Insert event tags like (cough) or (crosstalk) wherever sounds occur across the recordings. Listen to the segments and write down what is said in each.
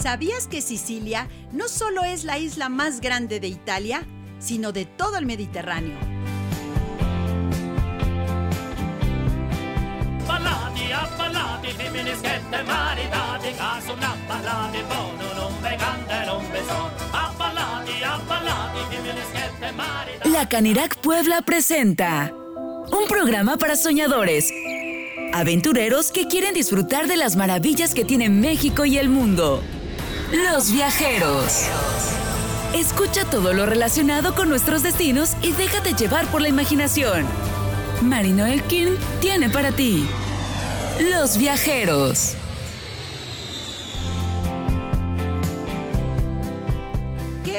¿Sabías que Sicilia no solo es la isla más grande de Italia, sino de todo el Mediterráneo? La Canirac Puebla presenta un programa para soñadores, aventureros que quieren disfrutar de las maravillas que tiene México y el mundo. Los viajeros. Escucha todo lo relacionado con nuestros destinos y déjate llevar por la imaginación. Marino Elkin tiene para ti Los viajeros.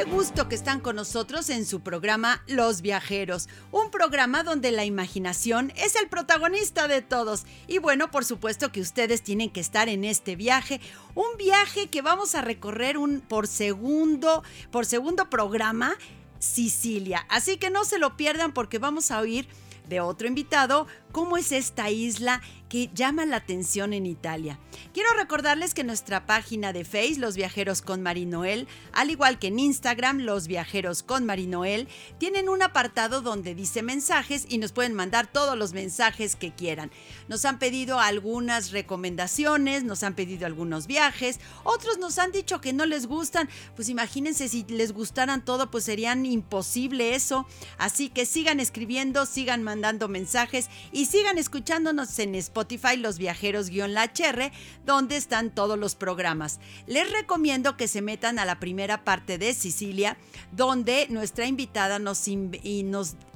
Gusto que están con nosotros en su programa Los Viajeros, un programa donde la imaginación es el protagonista de todos. Y bueno, por supuesto que ustedes tienen que estar en este viaje, un viaje que vamos a recorrer un por segundo, por segundo programa Sicilia. Así que no se lo pierdan porque vamos a oír de otro invitado cómo es esta isla que llama la atención en Italia. Quiero recordarles que nuestra página de Face, Los Viajeros con Marinoel, al igual que en Instagram, Los Viajeros con Marinoel, tienen un apartado donde dice mensajes y nos pueden mandar todos los mensajes que quieran. Nos han pedido algunas recomendaciones, nos han pedido algunos viajes, otros nos han dicho que no les gustan, pues imagínense si les gustaran todo, pues serían imposible eso. Así que sigan escribiendo, sigan mandando mensajes y sigan escuchándonos en Spotify Los Viajeros-La HR, donde están todos los programas. Les recomiendo que se metan a la primera parte de Sicilia, donde nuestra invitada nos, y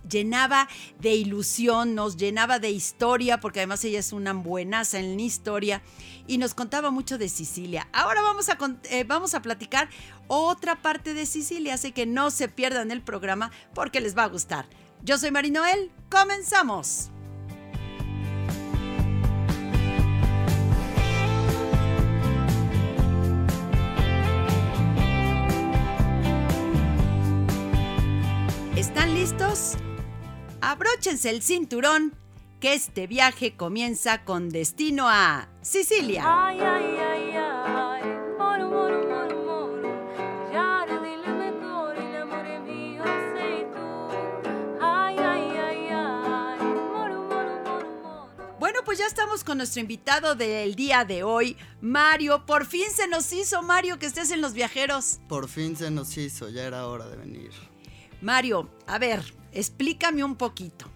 llenaba de ilusión, nos llenaba de historia, porque además ella es una buenaza en la historia y nos contaba mucho de Sicilia. Ahora vamos a, eh, vamos a platicar otra parte de Sicilia, así que no se pierdan el programa porque les va a gustar. Yo soy Marinoel, comenzamos. Abróchense el cinturón, que este viaje comienza con destino a Sicilia. Ay, ay, ay, moro, moro, moro. Bueno, pues ya estamos con nuestro invitado del día de hoy, Mario. Por fin se nos hizo, Mario, que estés en Los Viajeros. Por fin se nos hizo, ya era hora de venir. Mario, a ver, explícame un poquito.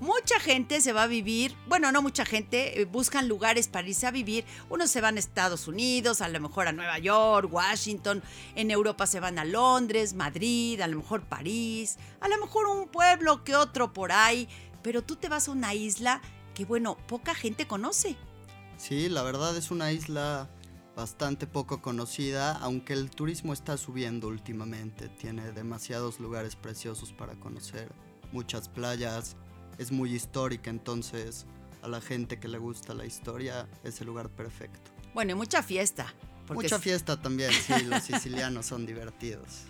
Mucha gente se va a vivir, bueno, no mucha gente, eh, buscan lugares para irse a vivir. Unos se van a Estados Unidos, a lo mejor a Nueva York, Washington. En Europa se van a Londres, Madrid, a lo mejor París, a lo mejor un pueblo que otro por ahí. Pero tú te vas a una isla que, bueno, poca gente conoce. Sí, la verdad es una isla bastante poco conocida, aunque el turismo está subiendo últimamente. Tiene demasiados lugares preciosos para conocer, muchas playas, es muy histórica, entonces a la gente que le gusta la historia es el lugar perfecto. Bueno, y mucha fiesta. Mucha es- fiesta también, sí, los sicilianos son divertidos.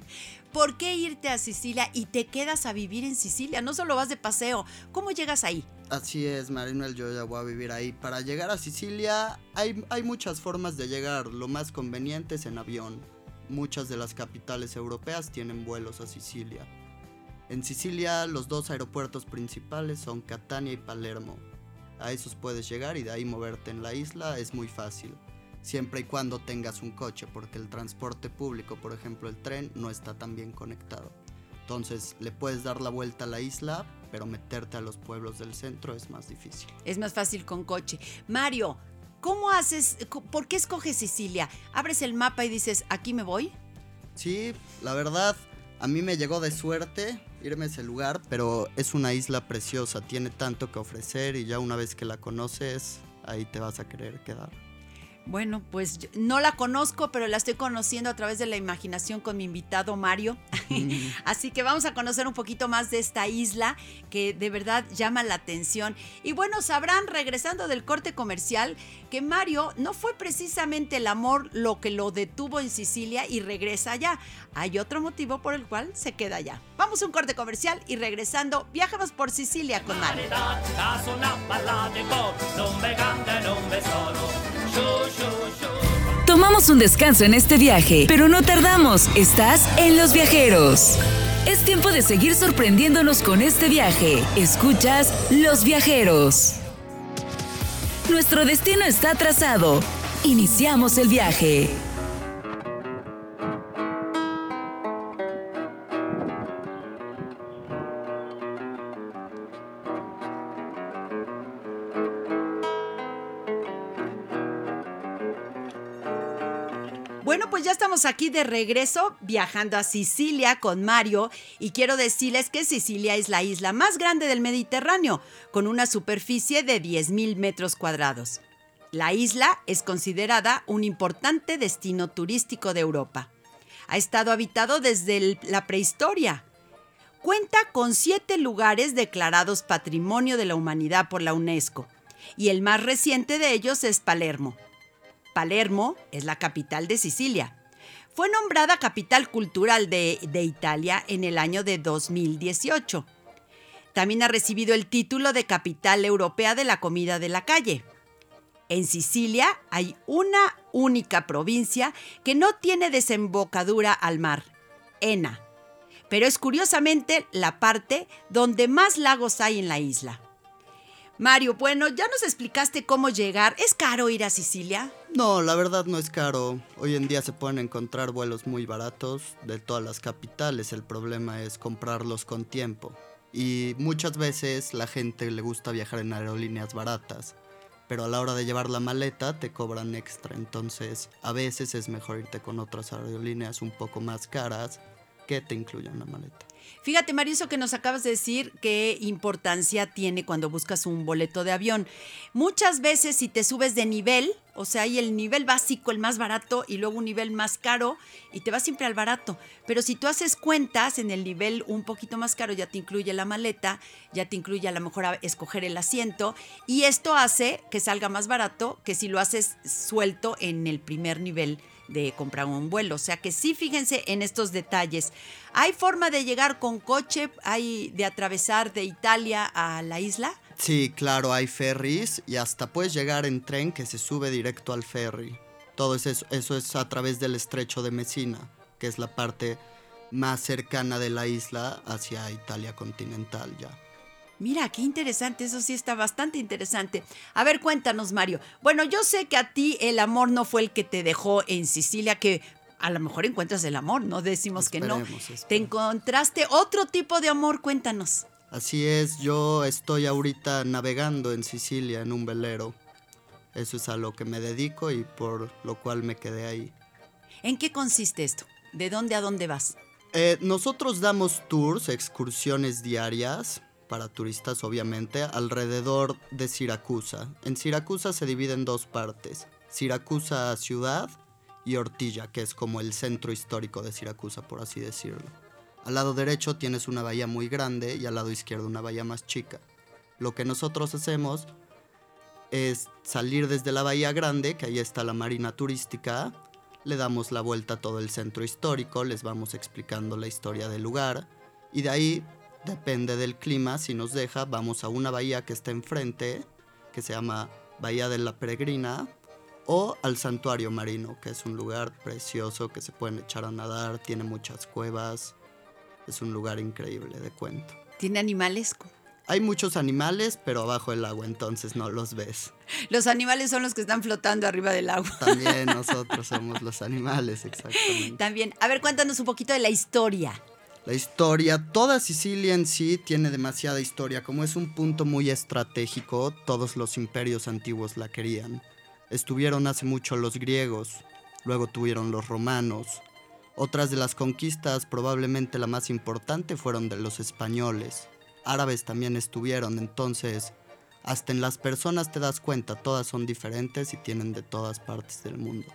¿Por qué irte a Sicilia y te quedas a vivir en Sicilia? No solo vas de paseo. ¿Cómo llegas ahí? Así es, Marinel, yo ya voy a vivir ahí. Para llegar a Sicilia hay, hay muchas formas de llegar. Lo más conveniente es en avión. Muchas de las capitales europeas tienen vuelos a Sicilia. En Sicilia los dos aeropuertos principales son Catania y Palermo. A esos puedes llegar y de ahí moverte en la isla es muy fácil. Siempre y cuando tengas un coche, porque el transporte público, por ejemplo el tren, no está tan bien conectado. Entonces le puedes dar la vuelta a la isla, pero meterte a los pueblos del centro es más difícil. Es más fácil con coche. Mario, ¿cómo haces? ¿Por qué escoges Sicilia? Abres el mapa y dices, aquí me voy. Sí, la verdad, a mí me llegó de suerte irme a ese lugar, pero es una isla preciosa, tiene tanto que ofrecer y ya una vez que la conoces, ahí te vas a querer quedar. Bueno, pues yo- no la conozco, pero la estoy conociendo a través de la imaginación con mi invitado Mario. (laughs) Así que vamos a conocer un poquito más de esta isla que de verdad llama la atención. Y bueno, sabrán, regresando del corte comercial, que Mario no fue precisamente el amor lo que lo detuvo en Sicilia y regresa allá. Hay otro motivo por el cual se queda allá. Vamos a un corte comercial y regresando, viajamos por Sicilia con Mario. Tomamos un descanso en este viaje, pero no tardamos. Estás en Los Viajeros. Es tiempo de seguir sorprendiéndonos con este viaje. Escuchas Los Viajeros. Nuestro destino está trazado. Iniciamos el viaje. Aquí de regreso viajando a Sicilia con Mario y quiero decirles que Sicilia es la isla más grande del Mediterráneo, con una superficie de 10.000 metros cuadrados. La isla es considerada un importante destino turístico de Europa. Ha estado habitado desde la prehistoria. Cuenta con siete lugares declarados Patrimonio de la Humanidad por la UNESCO y el más reciente de ellos es Palermo. Palermo es la capital de Sicilia. Fue nombrada capital cultural de, Italia en el año de 2018. También ha recibido el título de capital europea de la comida de la calle. En Sicilia hay una única provincia que no tiene desembocadura al mar, Ena, pero es curiosamente la parte donde más lagos hay en la isla. Mario, bueno, ya nos explicaste cómo llegar. ¿Es caro ir a Sicilia? No, la verdad no es caro. Hoy en día se pueden encontrar vuelos muy baratos de todas las capitales. El problema es comprarlos con tiempo. Y muchas veces la gente le gusta viajar en aerolíneas baratas. Pero a la hora de llevar la maleta te cobran extra. Entonces a veces es mejor irte con otras aerolíneas un poco más caras que te incluyan la maleta. Fíjate, Mario, eso que nos acabas de decir, qué importancia tiene cuando buscas un boleto de avión. Muchas veces si te subes de nivel, o sea, hay el nivel básico, el más barato, y luego un nivel más caro, y te vas siempre al barato. Pero si tú haces cuentas en el nivel un poquito más caro, ya te incluye la maleta, ya te incluye a lo mejor a escoger el asiento, y esto hace que salga más barato que si lo haces suelto en el primer nivel de comprar un vuelo. O sea que sí, fíjense en estos detalles. ¿Hay forma de llegar con coche? ¿Hay de atravesar de Italia a la isla? Sí, claro, hay ferries y hasta puedes llegar en tren que se sube directo al ferry. Todo eso, eso es a través del estrecho de Messina, que es la parte más cercana de la isla hacia Italia continental ya. Mira, qué interesante, eso sí está bastante interesante. A ver, cuéntanos, Mario. Bueno, yo sé que a ti el amor no fue el que te dejó en Sicilia, que a lo mejor encuentras el amor, no decimos que no. Esperemos, Te encontraste otro tipo de amor, cuéntanos. Así es, yo estoy ahorita navegando en Sicilia en un velero. Eso es a lo que me dedico y por lo cual me quedé ahí. ¿En qué consiste esto? ¿De dónde a dónde vas? Eh, nosotros damos tours, excursiones diarias para turistas obviamente, alrededor de Siracusa. En Siracusa se divide en dos partes, Siracusa ciudad y Ortilla, que es como el centro histórico de Siracusa, por así decirlo. Al lado derecho tienes una bahía muy grande y al lado izquierdo una bahía más chica. Lo que nosotros hacemos es salir desde la bahía grande, que ahí está la marina turística, le damos la vuelta a todo el centro histórico, les vamos explicando la historia del lugar y de ahí, depende del clima, si nos deja, vamos a una bahía que está enfrente, que se llama Bahía de la Peregrina, o al santuario marino, que es un lugar precioso que se pueden echar a nadar, tiene muchas cuevas, es un lugar increíble de cuento. ¿Tiene animales? Hay muchos animales, pero abajo del agua, entonces no los ves. Los animales son los que están flotando arriba del agua. También (laughs) nosotros somos los animales, exactamente. También, a ver, cuéntanos un poquito de la historia. La historia, toda Sicilia en sí tiene demasiada historia. Como es un punto muy estratégico, todos los imperios antiguos la querían. Estuvieron hace mucho los griegos, luego tuvieron los romanos. Otras de las conquistas, probablemente la más importante, fueron de los españoles. Árabes también estuvieron, entonces hasta en las personas te das cuenta, todas son diferentes y tienen de todas partes del mundo.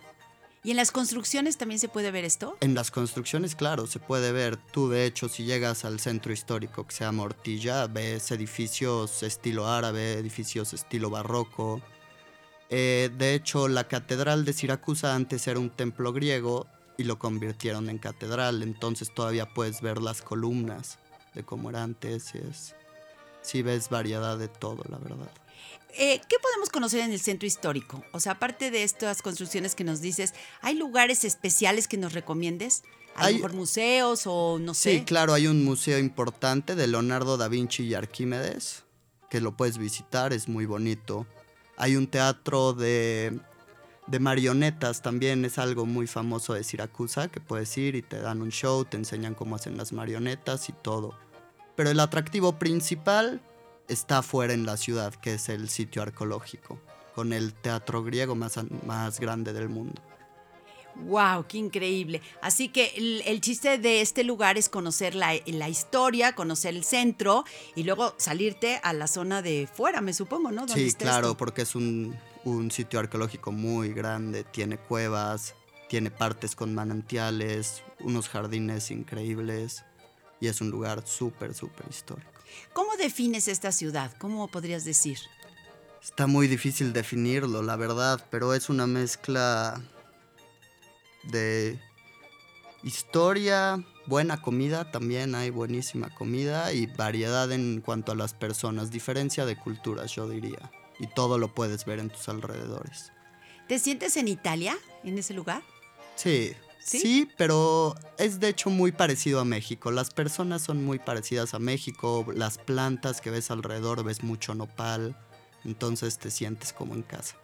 ¿Y en las construcciones también se puede ver esto? En las construcciones, claro, se puede ver. Tú, de hecho, si llegas al centro histórico que se llama Ortilla, ves edificios estilo árabe, edificios estilo barroco. Eh, de hecho, la catedral de Siracusa antes era un templo griego y lo convirtieron en catedral. Entonces todavía puedes ver las columnas de cómo era antes. es, sí ves variedad de todo, la verdad. Eh, ¿Qué podemos conocer en el centro histórico? O sea, aparte de estas construcciones que nos dices, ¿hay lugares especiales que nos recomiendes? ¿A lo Hay- mejor museos o no sé? Sí, claro, hay un museo importante de Leonardo da Vinci y Arquímedes, que lo puedes visitar, es muy bonito. Hay un teatro de, de marionetas, también es algo muy famoso de Siracusa, que puedes ir y te dan un show, te enseñan cómo hacen las marionetas y todo. Pero el atractivo principal está afuera en la ciudad, que es el sitio arqueológico, con el teatro griego más, más grande del mundo. ¡Wow! ¡Qué increíble! Así que el, el chiste de este lugar es conocer la, la historia, conocer el centro y luego salirte a la zona de fuera, me supongo, ¿no? Sí, claro, esto. porque es un, un sitio arqueológico muy grande, tiene cuevas, tiene partes con manantiales, unos jardines increíbles y es un lugar súper, súper histórico. ¿Cómo defines esta ciudad? ¿Cómo podrías decir? Está muy difícil definirlo, la verdad, pero es una mezcla de historia, buena comida, también hay buenísima comida y variedad en cuanto a las personas, diferencia de culturas, yo diría. Y todo lo puedes ver en tus alrededores. ¿Te sientes en Italia, en ese lugar? Sí, ¿Sí? ¿Sí? pero es de hecho muy parecido a México. Las personas son muy parecidas a México. Las plantas que ves alrededor, ves mucho nopal. Entonces te sientes como en casa.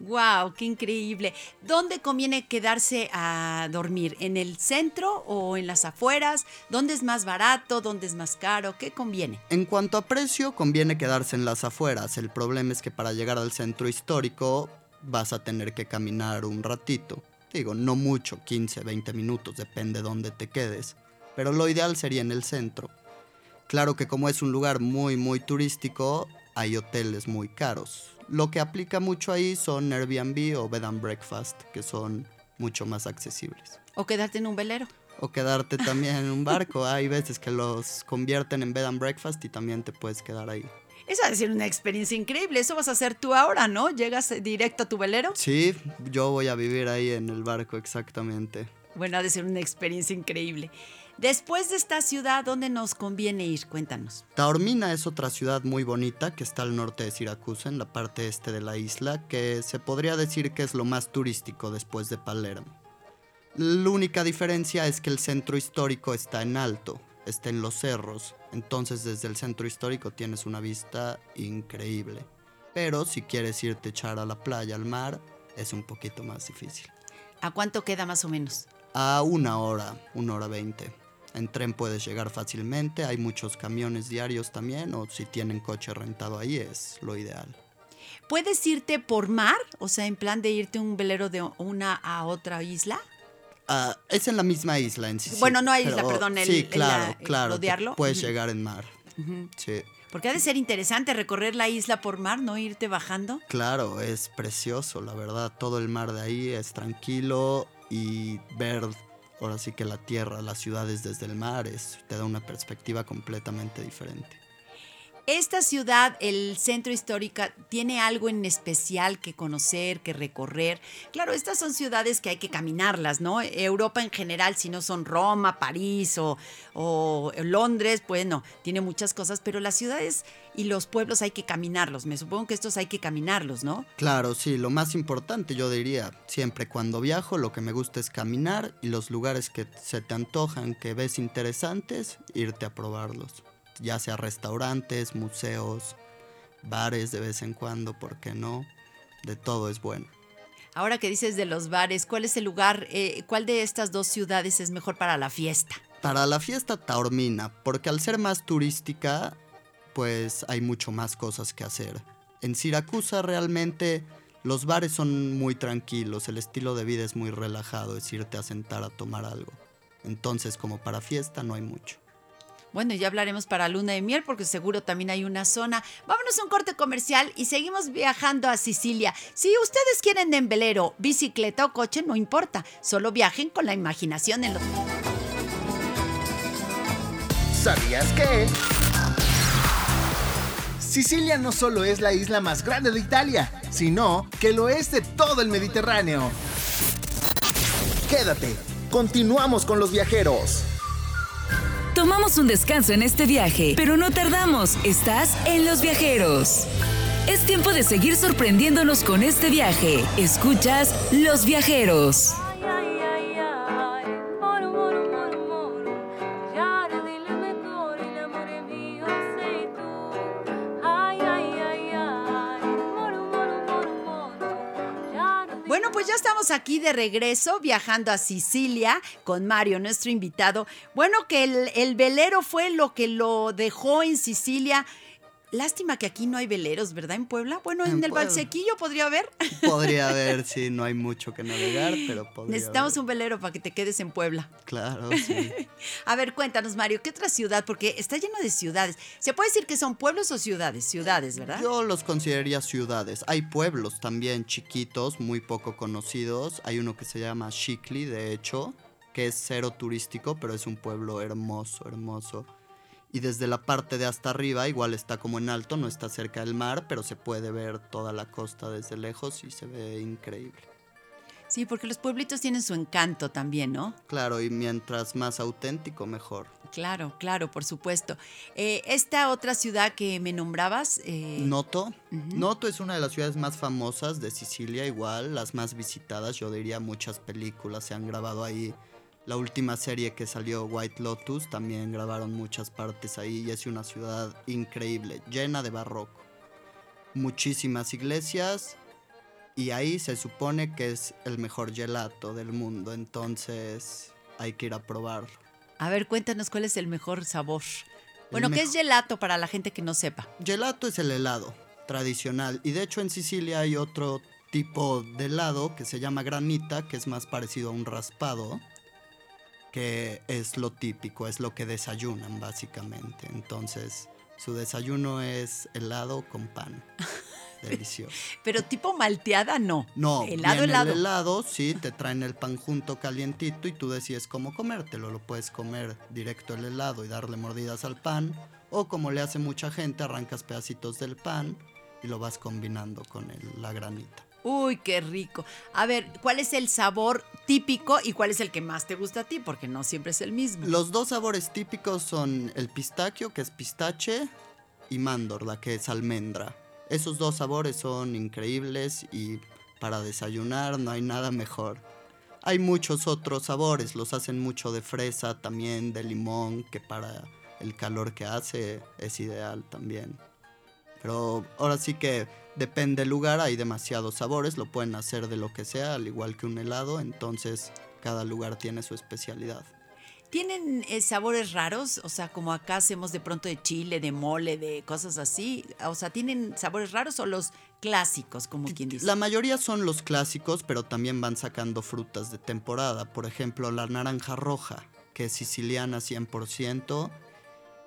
¡Wow! ¡Qué increíble! ¿Dónde conviene quedarse a dormir? ¿En el centro o en las afueras? ¿Dónde es más barato? ¿Dónde es más caro? ¿Qué conviene? En cuanto a precio, conviene quedarse en las afueras. El problema es que para llegar al centro histórico vas a tener que caminar un ratito. Digo, no mucho, 15, 20 minutos, depende dónde te quedes. Pero lo ideal sería en el centro. Claro que como es un lugar muy, muy turístico, hay hoteles muy caros. Lo que aplica mucho ahí son Airbnb o Bed and Breakfast, que son mucho más accesibles. ¿O quedarte en un velero? O quedarte también en un barco. (laughs) Hay veces que los convierten en Bed and Breakfast y también te puedes quedar ahí. Esa va a ser una experiencia increíble. Eso vas a hacer tú ahora, ¿no? Llegas directo a tu velero. Sí, yo voy a vivir ahí en el barco exactamente. Bueno, ha de ser una experiencia increíble. Después de esta ciudad, ¿dónde nos conviene ir? Cuéntanos. Taormina es otra ciudad muy bonita que está al norte de Siracusa, en la parte este de la isla, que se podría decir que es lo más turístico después de Palermo. La única diferencia es que el centro histórico está en alto, está en los cerros, entonces desde el centro histórico tienes una vista increíble. Pero si quieres irte echar a la playa, al mar, es un poquito más difícil. ¿A cuánto queda más o menos? A una hora, una hora veinte. En tren puedes llegar fácilmente, hay muchos camiones diarios también, o si tienen coche rentado ahí es lo ideal. ¿Puedes irte por mar? O sea, en plan de irte un velero de una a otra isla. Ah, es en la misma isla en sí. Bueno, no hay isla, perdón, el- sí, claro, el claro. rodearlo. Puedes llegar en mar. Sí, Porque ha de ser interesante recorrer la isla por mar, no irte bajando. claro, es precioso, la verdad. Todo el mar de ahí es tranquilo y ver, ahora sí que la tierra, las ciudades desde el mar, es, te da una perspectiva completamente diferente. Esta ciudad, el centro histórico, tiene algo en especial que conocer, que recorrer. Claro, estas son ciudades que hay que caminarlas, ¿no? Europa en general, si no son Roma, París o, Londres, bueno, tiene muchas cosas, pero las ciudades y los pueblos hay que caminarlos. Me supongo que estos hay que caminarlos, ¿no? Claro, sí, lo más importante yo diría, siempre cuando viajo lo que me gusta es caminar y los lugares que se te antojan, que ves interesantes, irte a probarlos. Ya sea restaurantes, museos, bares de vez en cuando, ¿por qué no? De todo es bueno. Ahora que dices de los bares, ¿cuál es el lugar, eh, cuál de estas dos ciudades es mejor para la fiesta? Para la fiesta Taormina, porque al ser más turística, pues hay mucho más cosas que hacer. En Siracusa realmente los bares son muy tranquilos, el estilo de vida es muy relajado, es irte a sentar a tomar algo. Entonces, como para fiesta no hay mucho. Bueno, ya hablaremos para luna de miel porque seguro también hay una zona. Vámonos a un corte comercial y seguimos viajando a Sicilia. Si ustedes quieren en velero, bicicleta o coche, no importa. Solo viajen con la imaginación en los... ¿Sabías que? Sicilia no solo es la isla más grande de Italia, sino que lo es de todo el Mediterráneo. Quédate, continuamos con los viajeros. Tomamos un descanso en este viaje, pero no tardamos. Estás en Los Viajeros. Es tiempo de seguir sorprendiéndonos con este viaje. Escuchas Los Viajeros. Aquí de regreso, viajando a Sicilia con Mario, nuestro invitado. Bueno, que el velero fue lo que lo dejó en Sicilia. Lástima que aquí no hay veleros, ¿verdad? En Puebla. Bueno, en, En el Puebla. Valsequillo podría haber. (laughs) Podría haber, sí, no hay mucho que navegar, pero podría Necesitamos haber. un velero para que te quedes en Puebla. Claro, (laughs) sí. A ver, cuéntanos, Mario, ¿qué otra ciudad? Porque está lleno de ciudades. ¿Se puede decir que son pueblos o ciudades? Ciudades, ¿verdad? Yo los consideraría ciudades. Hay pueblos también chiquitos, muy poco conocidos. Hay uno que se llama Shikli, de hecho, que es cero turístico, pero es un pueblo hermoso, hermoso. Y desde la parte de hasta arriba, igual está como en alto, no está cerca del mar, pero se puede ver toda la costa desde lejos y se ve increíble. Sí, porque los pueblitos tienen su encanto también, ¿no? Claro, y mientras más auténtico, mejor. Claro, claro, por supuesto. Eh, esta otra ciudad que me nombrabas, eh, Noto. Noto es una de las ciudades más famosas de Sicilia, igual, las más visitadas. Yo diría muchas películas se han grabado ahí. La última serie que salió, White Lotus, también grabaron muchas partes ahí y es una ciudad increíble, llena de barroco. Muchísimas iglesias y ahí se supone que es el mejor gelato del mundo, entonces hay que ir a probarlo. a ver, cuéntanos cuál es el mejor sabor. Bueno, ¿qué es gelato para la gente que no sepa? Gelato es el helado tradicional y de hecho en Sicilia hay otro tipo de helado que se llama granita, que es más parecido a un raspado, que es lo típico, es lo que desayunan básicamente. Entonces su desayuno es helado con pan. (laughs) Delicioso. Pero tipo malteada, no. No, helado, helado. el helado, sí, te traen el pan junto calientito y tú decides cómo comértelo. Lo puedes comer directo el helado y darle mordidas al pan. O como le hace mucha gente, arrancas pedacitos del pan y lo vas combinando con el- la granita. Uy, qué rico. A ver, ¿cuál es el sabor típico y cuál es el que más te gusta a ti? Porque no siempre es el mismo. Los dos sabores típicos son el pistacho, que es pistache, y mandorla, que es almendra. Esos dos sabores son increíbles y para desayunar no hay nada mejor. Hay muchos otros sabores, los hacen mucho de fresa, también de limón, que para el calor que hace es ideal también. Pero ahora sí que depende del lugar, hay demasiados sabores, lo pueden hacer de lo que sea, al igual que un helado, entonces cada lugar tiene su especialidad. ¿Tienen eh, sabores raros? O sea, como acá hacemos de pronto de chile, de mole, de cosas así. O sea, ¿tienen sabores raros o los clásicos, como quien dice? La mayoría son los clásicos, pero también van sacando frutas de temporada. Por ejemplo, la naranja roja, que es siciliana 100%,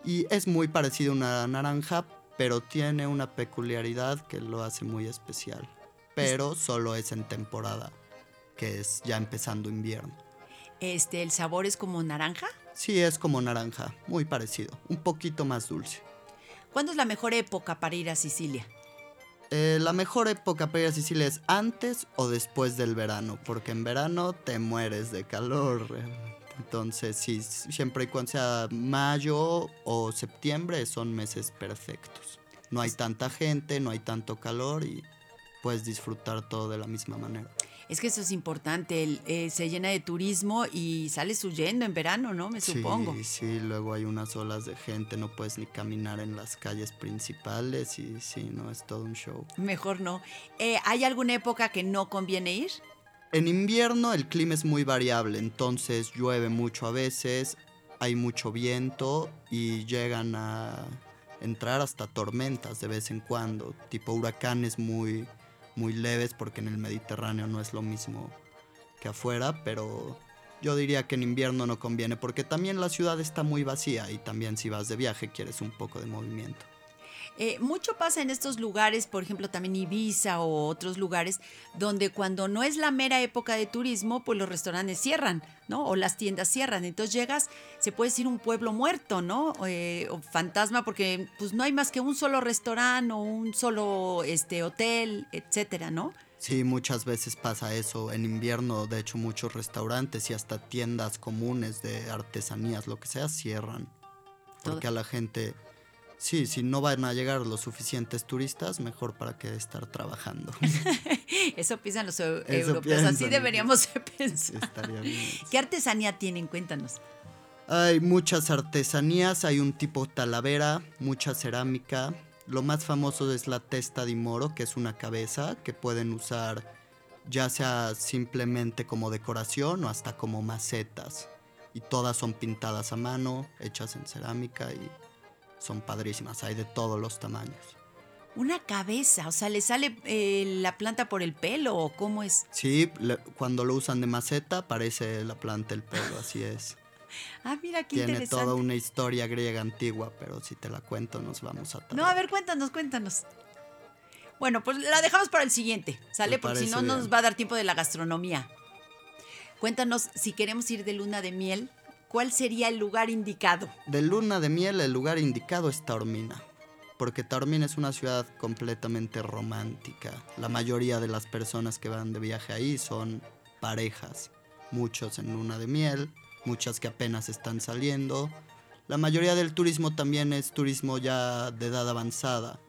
y es muy parecida a una naranja, pero tiene una peculiaridad que lo hace muy especial. Pero solo es en temporada, que es ya empezando invierno. Este, ¿El sabor es como naranja? Sí, es como naranja, muy parecido, un poquito más dulce. ¿Cuándo es la mejor época para ir a Sicilia? Eh, la mejor época para ir a Sicilia es antes o después del verano, porque en verano te mueres de calor. Entonces, sí, siempre y cuando sea mayo o septiembre son meses perfectos. No hay tanta gente, no hay tanto calor y puedes disfrutar todo de la misma manera. Es que eso es importante, el- eh, se llena de turismo y sales huyendo en verano, ¿no? Me supongo. Sí, sí, luego hay unas olas de gente, no puedes ni caminar en las calles principales y sí, no, es todo un show. Mejor no. Eh, ¿Hay alguna época que no conviene ir? En invierno el clima es muy variable, entonces llueve mucho a veces, hay mucho viento y llegan a entrar hasta tormentas de vez en cuando, tipo huracanes muy, muy leves porque en el Mediterráneo no es lo mismo que afuera, pero yo diría que en invierno no conviene porque también la ciudad está muy vacía y también si vas de viaje quieres un poco de movimiento. Eh, mucho pasa en estos lugares, por ejemplo, también Ibiza o otros lugares, donde cuando no es la mera época de turismo, pues los restaurantes cierran, ¿no? O las tiendas cierran. Entonces llegas, se puede decir un pueblo muerto, ¿no? Eh, o fantasma, porque pues no hay más que un solo restaurante o un solo este, hotel, etcétera, ¿no? Sí, muchas veces pasa eso. En invierno, de hecho, muchos restaurantes y hasta tiendas comunes de artesanías, lo que sea, cierran. Todo- Porque a la gente Sí, si no van a llegar los suficientes turistas, mejor para que estar trabajando. (laughs) Eso piensan los Eso europeos, así deberíamos de pensar. Estaría bien. ¿Qué artesanía tienen? Cuéntanos. Hay muchas artesanías, hay un tipo talavera, mucha cerámica. Lo más famoso es la testa de moro, que es una cabeza que pueden usar ya sea simplemente como decoración o hasta como macetas. Y todas son pintadas a mano, hechas en cerámica y son padrísimas. Hay de todos los tamaños. Una cabeza, o sea, ¿le sale eh, la planta por el pelo o cómo es? Sí, le- cuando lo usan de maceta parece la planta el pelo, así es. (laughs) Ah, mira, qué Tiene interesante. toda una historia griega antigua, pero si te la cuento nos vamos a No, tardar. a ver, cuéntanos, cuéntanos. Bueno, pues la dejamos para el siguiente, ¿sale? Porque si no, no bien. nos va a dar tiempo de la gastronomía. Cuéntanos, si queremos ir de luna de miel, ¿cuál sería el lugar indicado? De luna de miel, el lugar indicado es Taormina, porque Taormina es una ciudad completamente romántica. La mayoría de las personas que van de viaje ahí son parejas, muchos en luna de miel, muchas que apenas están saliendo. La mayoría del turismo también es turismo ya de edad avanzada,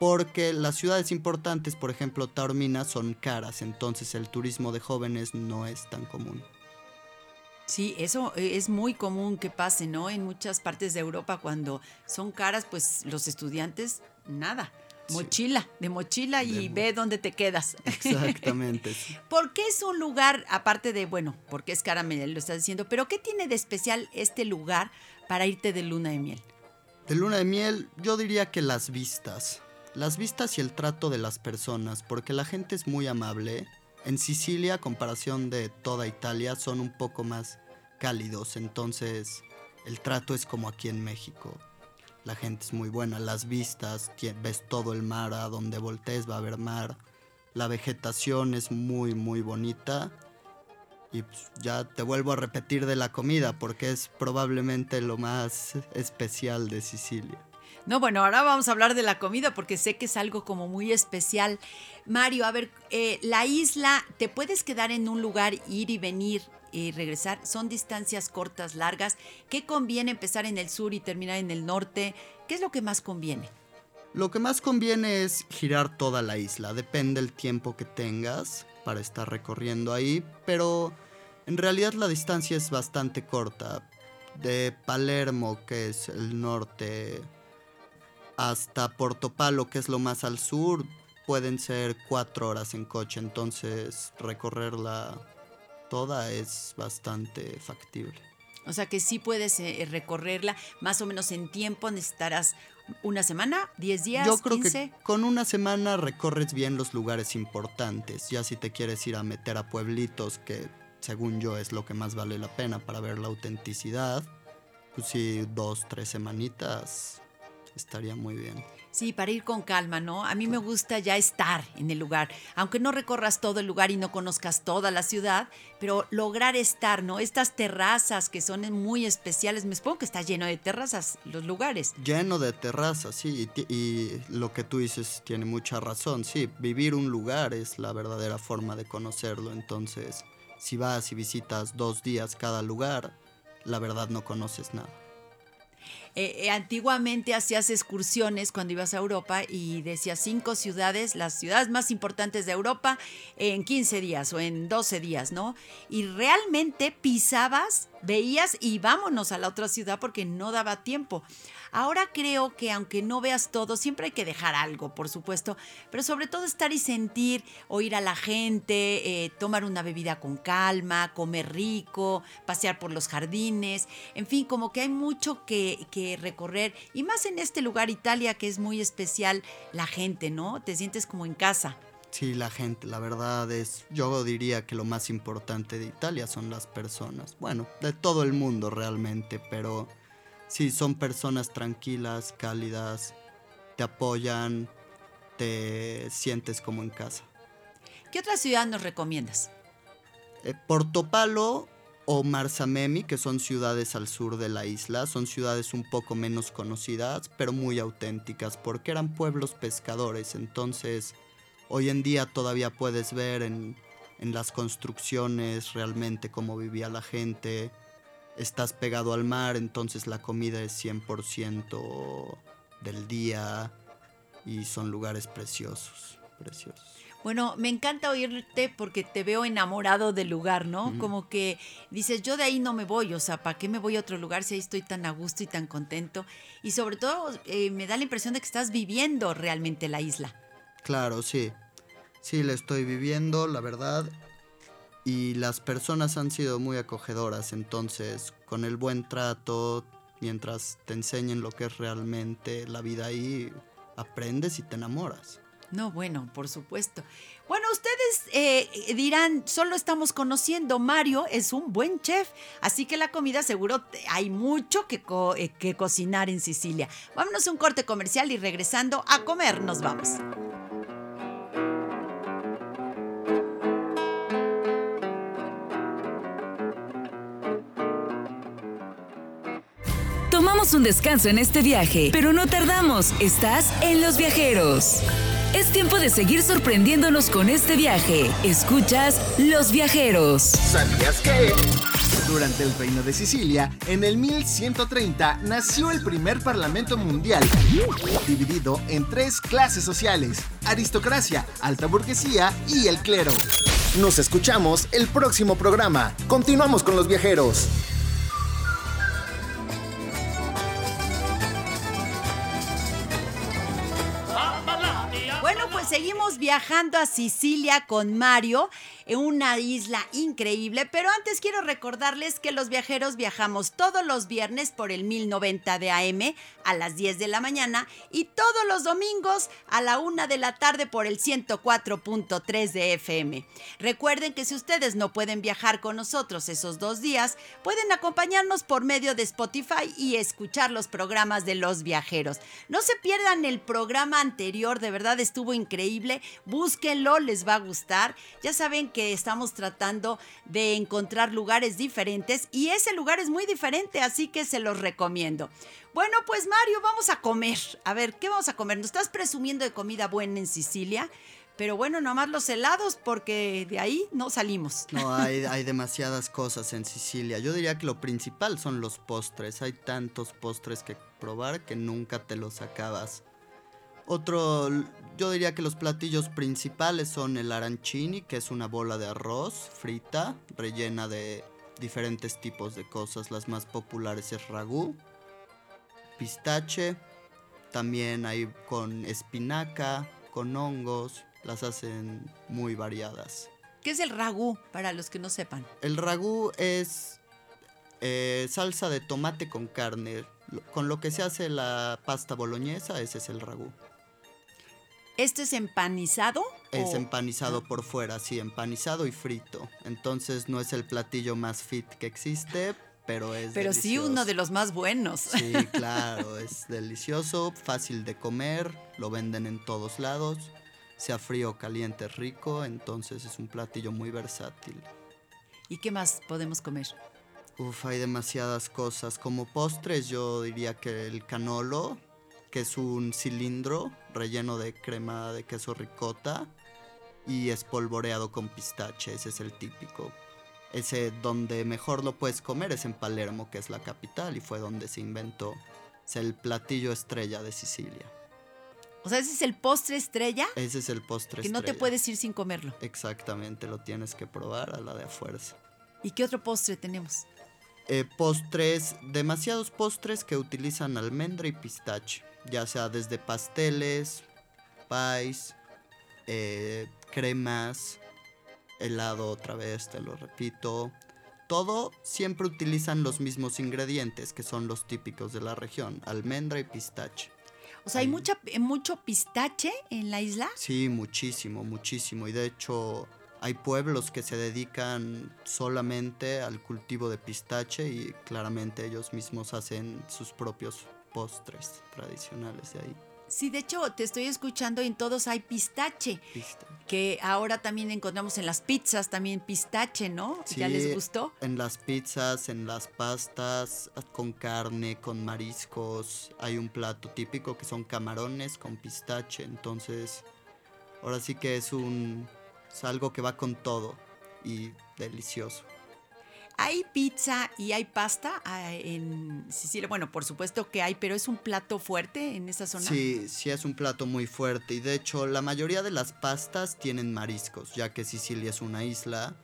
porque las ciudades importantes, por ejemplo Taormina, son caras, entonces el turismo de jóvenes no es tan común. Sí, eso eh, es muy común que pase, ¿no? En muchas partes de Europa cuando son caras, pues los estudiantes, nada. Sí. Mochila, de mochila y De ve dónde te quedas. Exactamente. (laughs) ¿Por qué es un lugar, aparte de, bueno, porque es cara, me lo estás diciendo, pero qué tiene de especial este lugar para irte de luna de miel? De luna de miel, yo diría que las vistas. Las vistas y el trato de las personas, porque la gente es muy amable. En Sicilia, a comparación de toda Italia, son un poco más cálidos, entonces el trato es como aquí en México. La gente es muy buena, las vistas, ves todo el mar, a donde voltees va a haber mar. La vegetación es muy, muy bonita. Y pues, ya te vuelvo a repetir de la comida, porque es probablemente lo más (laughs) especial de Sicilia. No, bueno, ahora vamos a hablar de la comida porque sé que es algo como muy especial. Mario, a ver, eh, la isla, ¿te puedes quedar en un lugar, ir y venir y regresar? ¿Son distancias cortas, largas? ¿Qué conviene empezar en el sur y terminar en el norte? ¿Qué es lo que más conviene? Lo que más conviene es girar toda la isla, depende el tiempo que tengas para estar recorriendo ahí, pero en realidad la distancia es bastante corta. De Palermo, que es el norte, hasta Portopalo, que es lo más al sur, pueden ser cuatro horas en coche, entonces recorrerla toda es bastante factible. O sea que sí puedes eh, recorrerla más o menos en tiempo, necesitarás una semana, 10 días, Yo creo 15. que con una semana recorres bien los lugares importantes. Ya si te quieres ir a meter a pueblitos, que según yo es lo que más vale la pena para ver la autenticidad, pues sí, dos, tres semanitas estaría muy bien. Sí, para ir con calma, ¿no? A mí me gusta ya estar en el lugar, aunque no recorras todo el lugar y no conozcas toda la ciudad, pero lograr estar, ¿no? Estas terrazas que son muy especiales, me supongo que está lleno de terrazas los lugares. Lleno de terrazas, sí, y, lo que tú dices tiene mucha razón, sí, vivir un lugar es la verdadera forma de conocerlo, entonces si vas y visitas dos días cada lugar, la verdad no conoces nada. Eh, eh, antiguamente hacías excursiones cuando ibas a Europa y decías cinco ciudades, las ciudades más importantes de Europa, en 15 días o en 12 días, ¿no? Y realmente pisabas, veías y vámonos a la otra ciudad porque no daba tiempo. Ahora creo que aunque no veas todo, siempre hay que dejar algo, por supuesto, pero sobre todo estar y sentir, oír a la gente, eh, tomar una bebida con calma, comer rico, pasear por los jardines, en fin, como que hay mucho que, que recorrer y más en este lugar, Italia, que es muy especial, la gente, ¿no? Te sientes como en casa. Sí, la gente, la verdad es, yo diría que lo más importante de Italia son las personas. Bueno, de todo el mundo realmente, pero sí, son personas tranquilas, cálidas, te apoyan, te sientes como en casa. ¿Qué otra ciudad nos recomiendas? Eh, Portopalo o Marsamemi, que son ciudades al sur de la isla, son ciudades un poco menos conocidas, pero muy auténticas, porque eran pueblos pescadores, entonces hoy en día todavía puedes ver en, en las construcciones realmente cómo vivía la gente, estás pegado al mar, entonces la comida es 100% del día y son lugares preciosos, preciosos. Bueno, me encanta oírte porque te veo enamorado del lugar, ¿no? Como que dices, yo de ahí no me voy, o sea, ¿para qué me voy a otro lugar si ahí estoy tan a gusto y tan contento? Y sobre todo eh, me da la impresión de que estás viviendo realmente la isla. Claro, sí. Sí, la estoy viviendo, la verdad. Y las personas han sido muy acogedoras, entonces con el buen trato, mientras te enseñen lo que es realmente la vida ahí, aprendes y te enamoras. No, bueno, por supuesto. Bueno, ustedes eh, dirán, solo estamos conociendo, Mario es un buen chef, así que la comida seguro hay mucho que, eh, que cocinar en Sicilia. Vámonos a un corte comercial y regresando a comer nos vamos. Un descanso en este viaje, pero no tardamos. Estás en Los Viajeros. Es tiempo de seguir sorprendiéndonos con este viaje. Escuchas Los Viajeros. ¿Sabías que? Durante el Reino de Sicilia, en el 1130, nació el primer Parlamento Mundial, dividido en tres clases sociales, aristocracia, alta burguesía y el clero. Nos escuchamos el próximo programa. Continuamos con los viajeros. Viajando a Sicilia con Mario, una isla increíble, pero antes quiero recordarles que los viajeros viajamos todos los viernes por el 1090 de AM a las 10 de la mañana y todos los domingos a la 1 de la tarde por el 104.3 de FM. Recuerden que si ustedes no pueden viajar con nosotros esos dos días, pueden acompañarnos por medio de Spotify y escuchar los programas de los viajeros. No se pierdan el programa anterior, de verdad estuvo increíble. Búsquenlo, les va a gustar. Ya saben que estamos tratando de encontrar lugares diferentes y ese lugar es muy diferente, así que se los recomiendo. Bueno, pues Mario, vamos a comer. A ver, ¿qué vamos a comer? Nos estás presumiendo de comida buena en Sicilia, pero bueno, nomás los helados porque de ahí no salimos. No, (laughs) hay, hay demasiadas cosas en Sicilia. Yo diría que lo principal son los postres. Hay tantos postres que probar que nunca te los acabas. Otro, yo diría que los platillos principales son el arancini, que es una bola de arroz frita, rellena de diferentes tipos de cosas. Las más populares es ragú, pistache, también hay con espinaca, con hongos, las hacen muy variadas. ¿Qué es el ragú para los que no sepan? El ragú es eh, salsa de tomate con carne. Con lo que se hace la pasta boloñesa, ese es el ragú. ¿Esto es empanizado? Es o- empanizado por fuera, sí, empanizado y frito. Entonces no es el platillo más fit que existe, pero es Pero sí uno de los más buenos. Sí, (laughs) claro, es delicioso, fácil de comer, lo venden en todos lados, sea frío o caliente, rico, entonces es un platillo muy versátil. ¿Y qué más podemos comer? Uf, hay demasiadas cosas. Como postres yo diría que el canolo, que es un cilindro relleno de crema de queso ricota y espolvoreado con pistache, ese es el típico. Ese donde mejor lo puedes comer es en Palermo, que es la capital y fue donde se inventó. Es el platillo estrella de Sicilia. O sea, ese es el postre estrella Ese es el postre que no te estrella. puedes ir sin comerlo. Exactamente, lo tienes que probar a la de a fuerza. ¿Y qué otro postre tenemos? Eh, postres, demasiados postres que utilizan almendra y pistache, ya sea desde pasteles, pies, eh, cremas, helado otra vez, te lo repito. Todo siempre utilizan los mismos ingredientes que son los típicos de la región, almendra y pistache. O sea, hay mucha, eh, mucho pistache en la isla. Sí, muchísimo, muchísimo. Y de hecho hay pueblos que se dedican solamente al cultivo de pistache y claramente ellos mismos hacen sus propios postres tradicionales de ahí. Sí, de hecho, te estoy escuchando y en todos hay pistache, Pistache. que ahora también encontramos en las pizzas también pistache, ¿no? ¿Ya les gustó? En las pizzas, en las pastas, con carne, con mariscos. Hay un plato típico que son camarones con pistache. Entonces, ahora sí que es un. Es algo que va con todo y delicioso. ¿Hay pizza y hay pasta ah, en Sicilia? Bueno, por supuesto que hay, pero es un plato fuerte en esa zona. Sí, sí es un plato muy fuerte y de hecho la mayoría de las pastas tienen mariscos, ya que Sicilia es una isla,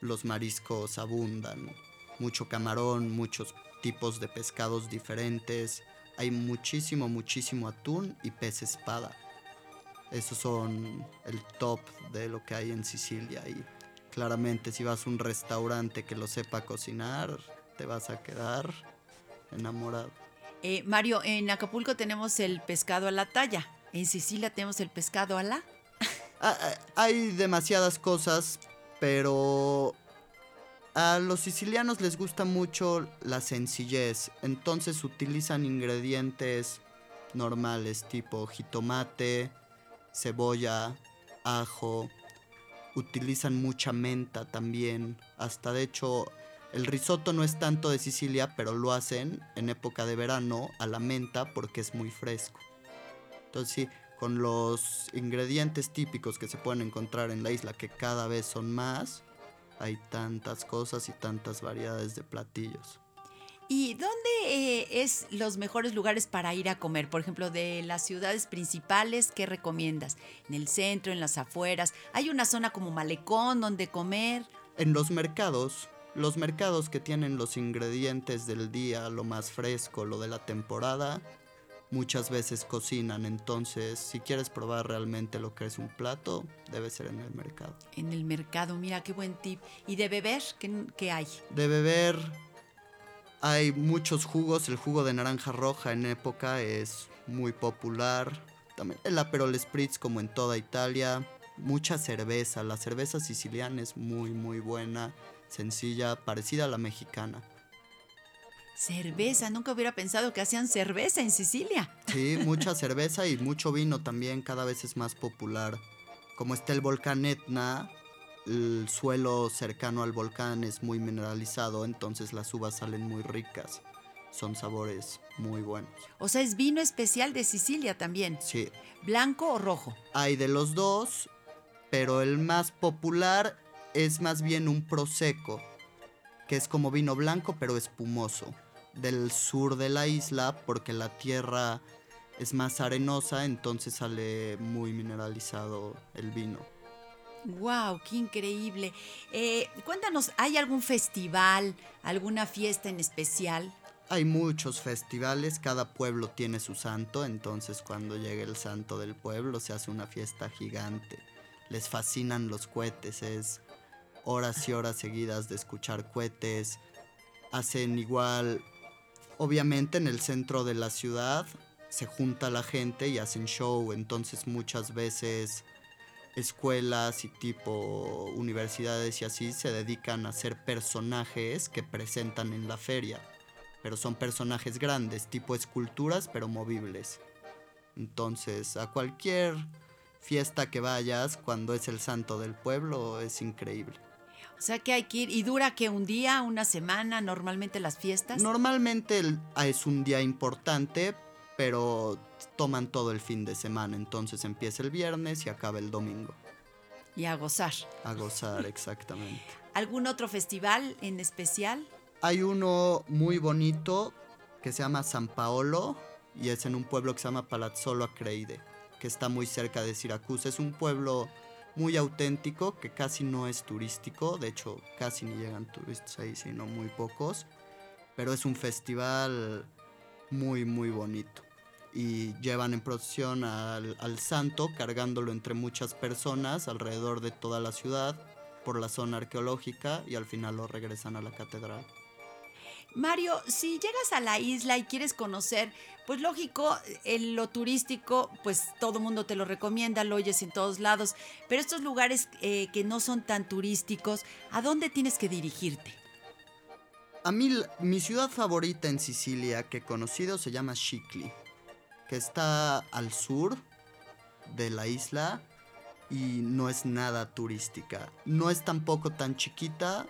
los mariscos abundan. Mucho camarón, muchos tipos de pescados diferentes, hay muchísimo, muchísimo atún y pez espada. Esos son el top de lo que hay en Sicilia y claramente si vas a un restaurante que lo sepa cocinar, te vas a quedar enamorado. Eh, Mario, en Acapulco tenemos el pescado a la talla. En Sicilia tenemos el pescado a la. (laughs) Ah, ah, Hay demasiadas cosas, pero a los sicilianos les gusta mucho la sencillez, entonces utilizan ingredientes normales tipo jitomate, cebolla, ajo, utilizan mucha menta también, hasta de hecho el risotto no es tanto de Sicilia, pero lo hacen en época de verano a la menta porque es muy fresco. Entonces sí, con los ingredientes típicos que se pueden encontrar en la isla, que cada vez son más, hay tantas cosas y tantas variedades de platillos. ¿Y dónde eh, es los mejores lugares para ir a comer? Por ejemplo, de las ciudades principales, ¿qué recomiendas? ¿En el centro, en las afueras? ¿Hay una zona como malecón donde comer? En los mercados, los mercados que tienen los ingredientes del día, lo más fresco, lo de la temporada, muchas veces cocinan. Entonces, si quieres probar realmente lo que es un plato, debe ser en el mercado. En el mercado, mira qué buen tip. ¿Y de beber qué, qué hay? De beber hay muchos jugos, el jugo de naranja roja en época es muy popular. También el Aperol Spritz como en toda Italia. Mucha cerveza, la cerveza siciliana es muy muy buena, sencilla, parecida a la mexicana. Cerveza, nunca hubiera pensado que hacían cerveza en Sicilia. Sí, (laughs) mucha cerveza y mucho vino también, cada vez es más popular. Como está el volcán Etna, el suelo cercano al volcán es muy mineralizado, entonces las uvas salen muy ricas. Son sabores muy buenos. O sea, es vino especial de Sicilia también. Sí, ¿Blanco o rojo? hay de los dos, pero el más popular es más bien un prosecco, que es como vino blanco pero espumoso, del sur de la isla porque la tierra es más arenosa, entonces sale muy mineralizado el vino. ¡Wow! ¡Qué increíble! Eh, cuéntanos, ¿hay algún festival, alguna fiesta en especial? Hay muchos festivales, cada pueblo tiene su santo, entonces cuando llega el santo del pueblo se hace una fiesta gigante. Les fascinan los cohetes, es horas y horas seguidas de escuchar cohetes. Hacen igual, obviamente en el centro de la ciudad se junta la gente y hacen show, entonces muchas veces escuelas y tipo universidades y así se dedican a ser personajes que presentan en la feria. Pero son personajes grandes, tipo esculturas pero movibles. Entonces, a cualquier fiesta que vayas, cuando es el santo del pueblo, es increíble. O sea que hay que ir. ¿Y dura que un día, una semana, normalmente las fiestas? Normalmente ah, es un día importante, pero toman todo el fin de semana. Entonces empieza el viernes y acaba el domingo. Y a gozar. A gozar, exactamente. (laughs) ¿Algún otro festival en especial? Hay uno muy bonito que se llama San Paolo y es en un pueblo que se llama Palazzolo Acreide, que está muy cerca de Siracusa. Es un pueblo muy auténtico que casi no es turístico, de hecho casi ni llegan turistas ahí, sino muy pocos, pero es un festival muy muy bonito. Y llevan en procesión al, al santo cargándolo entre muchas personas alrededor de toda la ciudad por la zona arqueológica y al final lo regresan a la catedral. Mario, si llegas a la isla y quieres conocer, pues lógico, en lo turístico, pues todo mundo te lo recomienda, lo oyes en todos lados, pero estos lugares eh, que no son tan turísticos, ¿a dónde tienes que dirigirte? A mí, mi ciudad favorita en Sicilia que he conocido se llama Scicli, que está al sur de la isla y no es nada turística. No es tampoco tan chiquita,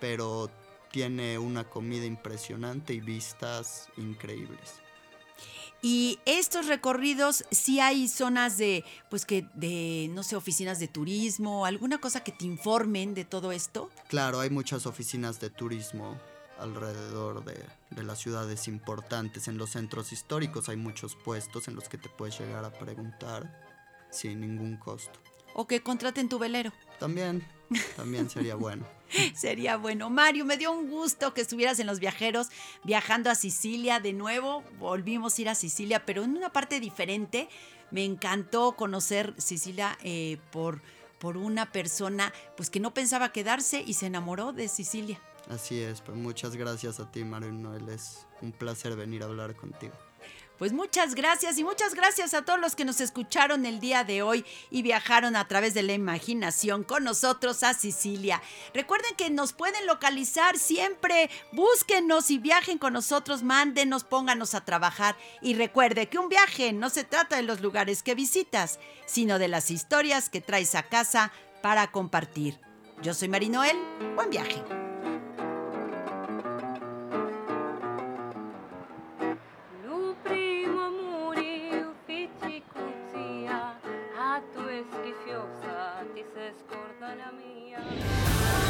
pero tiene una comida impresionante y vistas increíbles. Y estos recorridos, sí hay zonas de, pues que, de, no sé, oficinas de turismo, alguna cosa que te informen de todo esto. Claro, hay muchas oficinas de turismo alrededor de, de las ciudades importantes. En los centros históricos hay muchos puestos en los que te puedes llegar a preguntar sin ningún costo. O que contraten tu velero. También, también sería bueno. (laughs) Sería bueno. Mario, me dio un gusto que estuvieras en Los Viajeros viajando a Sicilia de nuevo. Volvimos a ir a Sicilia, pero en una parte diferente. Me encantó conocer Sicilia eh, por, por una persona pues que no pensaba quedarse y se enamoró de Sicilia. Así es, pues muchas gracias a ti, Mario Noel. Es un placer venir a hablar contigo. Pues muchas gracias y muchas gracias a todos los que nos escucharon el día de hoy y viajaron a través de la imaginación con nosotros a Sicilia. Recuerden que nos pueden localizar siempre, búsquenos y viajen con nosotros, mándenos, pónganos a trabajar y recuerde que un viaje no se trata de los lugares que visitas, sino de las historias que traes a casa para compartir. Yo soy Marinoel, buen viaje.